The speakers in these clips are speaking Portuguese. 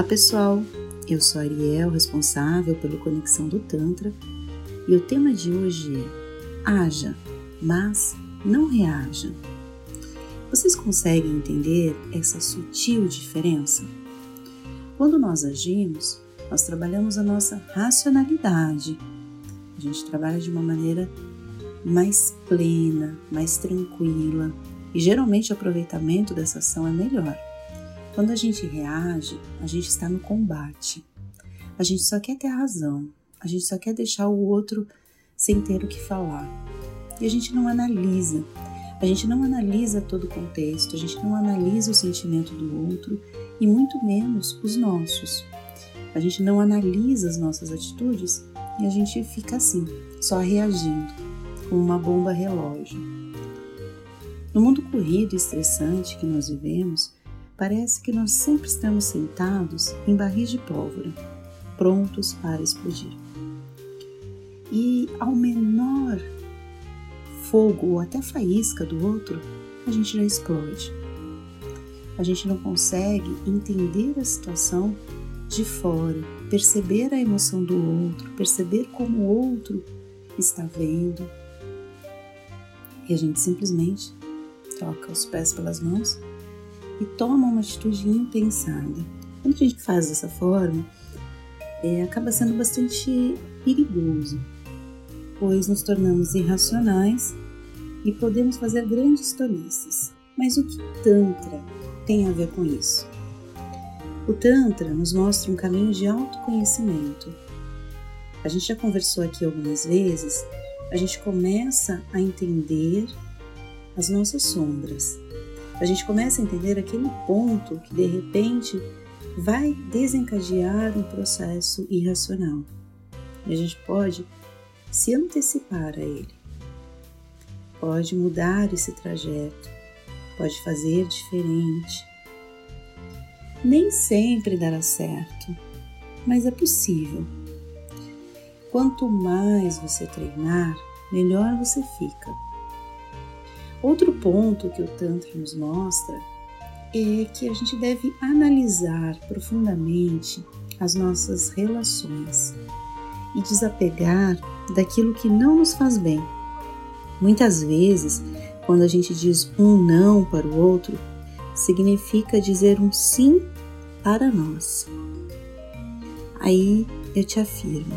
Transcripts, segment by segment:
Olá pessoal, eu sou Ariel, responsável pelo Conexão do Tantra, e o tema de hoje é Haja, mas não reaja. Vocês conseguem entender essa sutil diferença? Quando nós agimos, nós trabalhamos a nossa racionalidade. A gente trabalha de uma maneira mais plena, mais tranquila, e geralmente o aproveitamento dessa ação é melhor. Quando a gente reage, a gente está no combate. A gente só quer ter razão, a gente só quer deixar o outro sem ter o que falar. E a gente não analisa, a gente não analisa todo o contexto, a gente não analisa o sentimento do outro e muito menos os nossos. A gente não analisa as nossas atitudes e a gente fica assim, só reagindo, como uma bomba relógio. No mundo corrido e estressante que nós vivemos, Parece que nós sempre estamos sentados em barris de pólvora, prontos para explodir. E ao menor fogo ou até faísca do outro, a gente já explode. A gente não consegue entender a situação de fora, perceber a emoção do outro, perceber como o outro está vendo. E a gente simplesmente troca os pés pelas mãos e toma uma atitude impensada. Quando a gente faz dessa forma, é, acaba sendo bastante perigoso, pois nos tornamos irracionais e podemos fazer grandes tolices. Mas o que Tantra tem a ver com isso? O Tantra nos mostra um caminho de autoconhecimento. A gente já conversou aqui algumas vezes, a gente começa a entender as nossas sombras, a gente começa a entender aquele ponto que de repente vai desencadear um processo irracional. E a gente pode se antecipar a ele, pode mudar esse trajeto, pode fazer diferente. Nem sempre dará certo, mas é possível. Quanto mais você treinar, melhor você fica. Outro ponto que o Tantra nos mostra é que a gente deve analisar profundamente as nossas relações e desapegar daquilo que não nos faz bem. Muitas vezes, quando a gente diz um não para o outro, significa dizer um sim para nós. Aí eu te afirmo,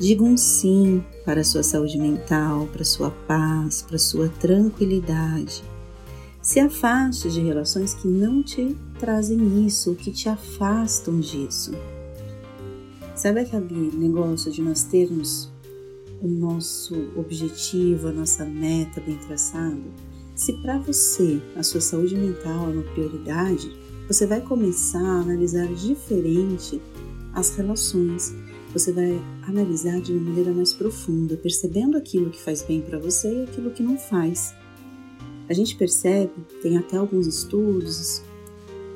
diga um sim para a sua saúde mental, para a sua paz, para a sua tranquilidade. Se afaste de relações que não te trazem isso, que te afastam disso. Sabe aquele negócio de nós termos o nosso objetivo, a nossa meta bem traçado? Se para você a sua saúde mental é uma prioridade, você vai começar a analisar diferente as relações você vai analisar de uma maneira mais profunda, percebendo aquilo que faz bem para você e aquilo que não faz. A gente percebe, tem até alguns estudos,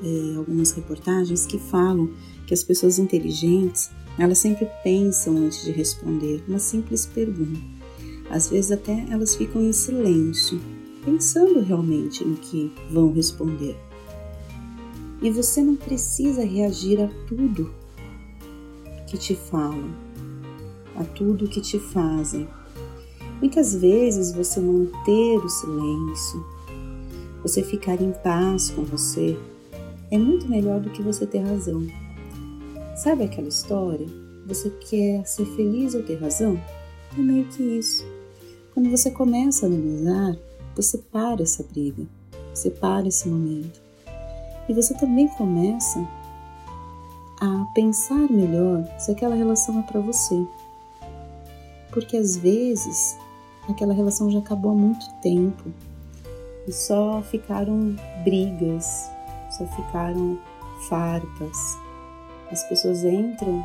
é, algumas reportagens que falam que as pessoas inteligentes elas sempre pensam antes de responder uma simples pergunta. Às vezes até elas ficam em silêncio, pensando realmente no que vão responder. E você não precisa reagir a tudo que te falam, a tudo que te fazem. Muitas vezes você manter o silêncio, você ficar em paz com você, é muito melhor do que você ter razão. Sabe aquela história? Você quer ser feliz ou ter razão? É meio que isso. Quando você começa a analisar, você para essa briga, você para esse momento. E você também começa a pensar melhor se aquela relação é para você. Porque às vezes aquela relação já acabou há muito tempo e só ficaram brigas, só ficaram farpas. As pessoas entram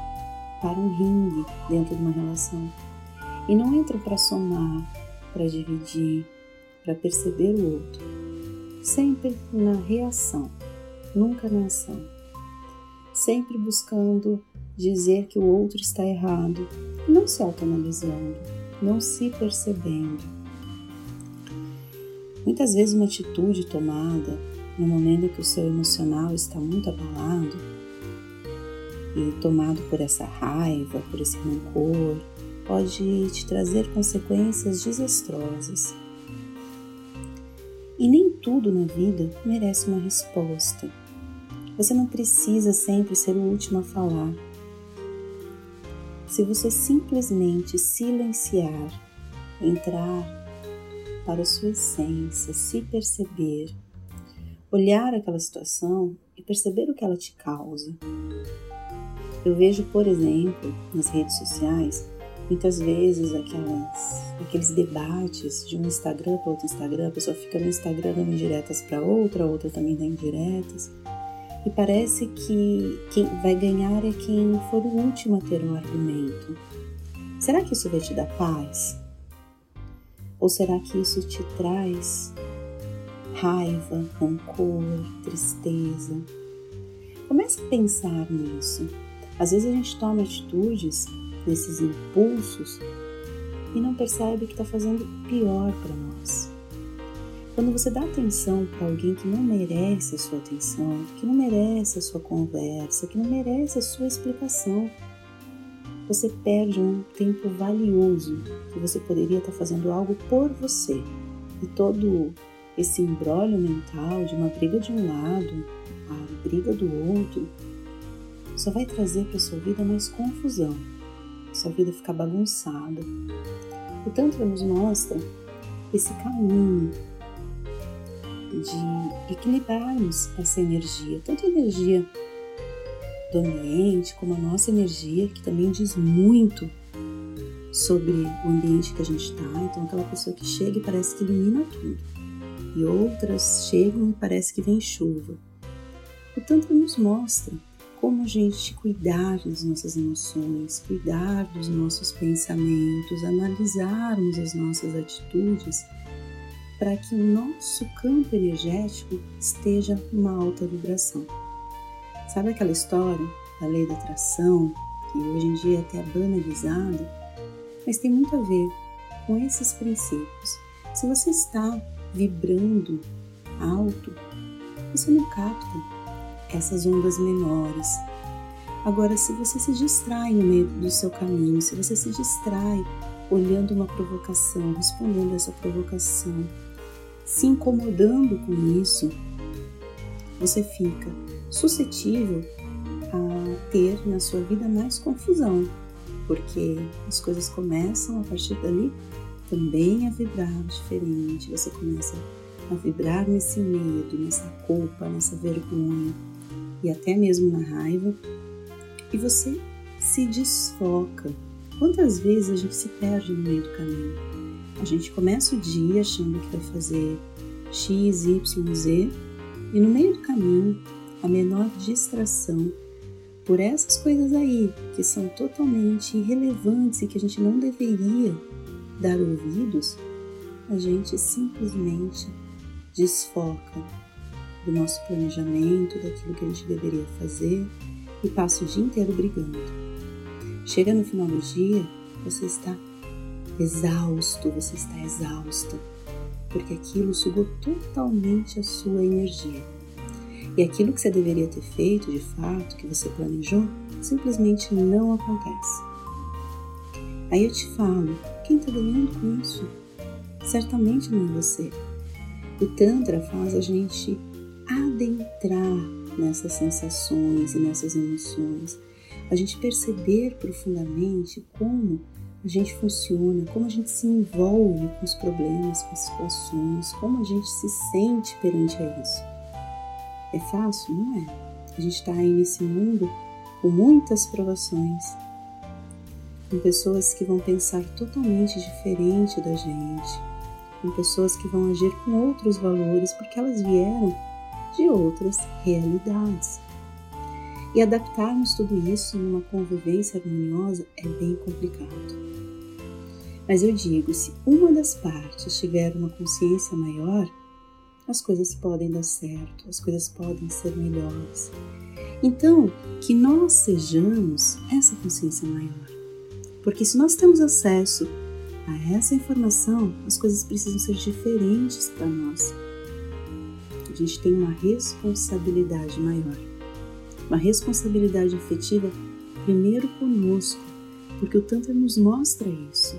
para um ringue dentro de uma relação e não entram para somar, para dividir, para perceber o outro. Sempre na reação, nunca na ação sempre buscando dizer que o outro está errado, não se autoanalisando, não se percebendo. Muitas vezes uma atitude tomada no momento em que o seu emocional está muito abalado e tomado por essa raiva, por esse rancor, pode te trazer consequências desastrosas. E nem tudo na vida merece uma resposta. Você não precisa sempre ser o último a falar. Se você simplesmente silenciar, entrar para a sua essência, se perceber, olhar aquela situação e perceber o que ela te causa. Eu vejo, por exemplo, nas redes sociais, muitas vezes aquelas, aqueles debates de um Instagram para outro Instagram, a pessoa fica no Instagram dando indiretas para outra, a outra também dá indiretas. E parece que quem vai ganhar é quem for o último a ter um argumento. Será que isso vai te dar paz? Ou será que isso te traz raiva, rancor, tristeza? Comece a pensar nisso. Às vezes a gente toma atitudes nesses impulsos e não percebe que está fazendo pior para nós. Quando você dá atenção para alguém que não merece a sua atenção, que não merece a sua conversa, que não merece a sua explicação, você perde um tempo valioso que você poderia estar fazendo algo por você. E todo esse embrólio mental de uma briga de um lado, a briga do outro, só vai trazer para sua vida mais confusão. Sua vida fica bagunçada. O Tantra nos mostra esse caminho de equilibrarmos essa energia, tanto a energia do ambiente, como a nossa energia, que também diz muito sobre o ambiente que a gente está. Então, aquela pessoa que chega e parece que ilumina tudo, e outras chegam e parece que vem chuva. O Tantra nos mostra como a gente cuidar das nossas emoções, cuidar dos nossos pensamentos, analisarmos as nossas atitudes para que o nosso campo energético esteja numa alta vibração. Sabe aquela história da lei da atração, que hoje em dia é até banalizada, mas tem muito a ver com esses princípios. Se você está vibrando alto, você não capta essas ondas menores. Agora, se você se distrai no meio do seu caminho, se você se distrai olhando uma provocação, respondendo essa provocação, se incomodando com isso, você fica suscetível a ter na sua vida mais confusão, porque as coisas começam a partir dali também a vibrar diferente, você começa a vibrar nesse medo, nessa culpa, nessa vergonha e até mesmo na raiva, e você se desfoca. Quantas vezes a gente se perde no meio do caminho? A gente começa o dia achando que vai fazer X, Y, Z, e no meio do caminho a menor distração por essas coisas aí que são totalmente irrelevantes e que a gente não deveria dar ouvidos, a gente simplesmente desfoca do nosso planejamento, daquilo que a gente deveria fazer e passa o dia inteiro brigando. Chega no final do dia, você está exausto, você está exausta, porque aquilo sugou totalmente a sua energia. E aquilo que você deveria ter feito de fato, que você planejou, simplesmente não acontece. Aí eu te falo, quem está ganhando com isso? Certamente não é você. O Tantra faz a gente adentrar nessas sensações e nessas emoções, a gente perceber profundamente como a gente funciona, como a gente se envolve com os problemas, com as situações, como a gente se sente perante a isso. É fácil? Não é. A gente está aí nesse mundo com muitas provações, com pessoas que vão pensar totalmente diferente da gente, com pessoas que vão agir com outros valores porque elas vieram de outras realidades. E adaptarmos tudo isso numa convivência harmoniosa é bem complicado. Mas eu digo, se uma das partes tiver uma consciência maior, as coisas podem dar certo, as coisas podem ser melhores. Então, que nós sejamos essa consciência maior. Porque se nós temos acesso a essa informação, as coisas precisam ser diferentes para nós. A gente tem uma responsabilidade maior. Uma responsabilidade afetiva primeiro conosco, porque o Tantra nos mostra isso,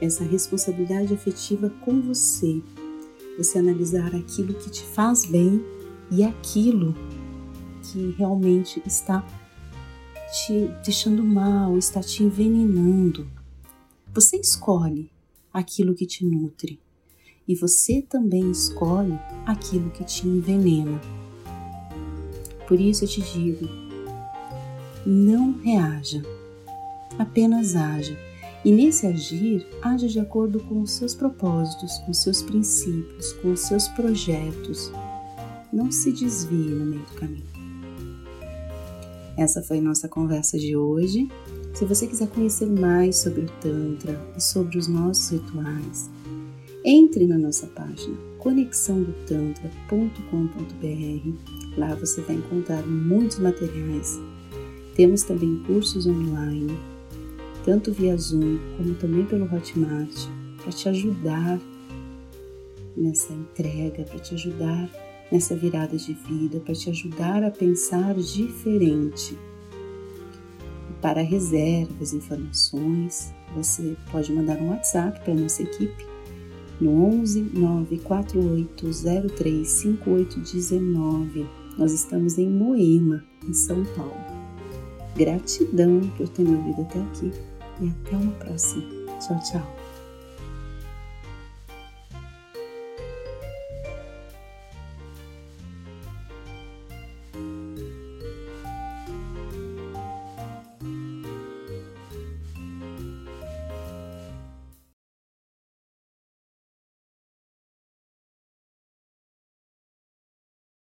essa responsabilidade afetiva com você. Você analisar aquilo que te faz bem e aquilo que realmente está te deixando mal, está te envenenando. Você escolhe aquilo que te nutre e você também escolhe aquilo que te envenena. Por isso eu te digo: não reaja, apenas haja. E nesse agir, haja de acordo com os seus propósitos, com os seus princípios, com os seus projetos. Não se desvie no meio do caminho. Essa foi nossa conversa de hoje. Se você quiser conhecer mais sobre o Tantra e sobre os nossos rituais, entre na nossa página conexãodotantra.com.br. Lá você vai encontrar muitos materiais. Temos também cursos online, tanto via Zoom como também pelo Hotmart, para te ajudar nessa entrega, para te ajudar nessa virada de vida, para te ajudar a pensar diferente. para reservas, informações, você pode mandar um WhatsApp para nossa equipe no 11 94803 5819. Nós estamos em Moema, em São Paulo. Gratidão por ter me ouvido até aqui e até uma próxima. Tchau, tchau.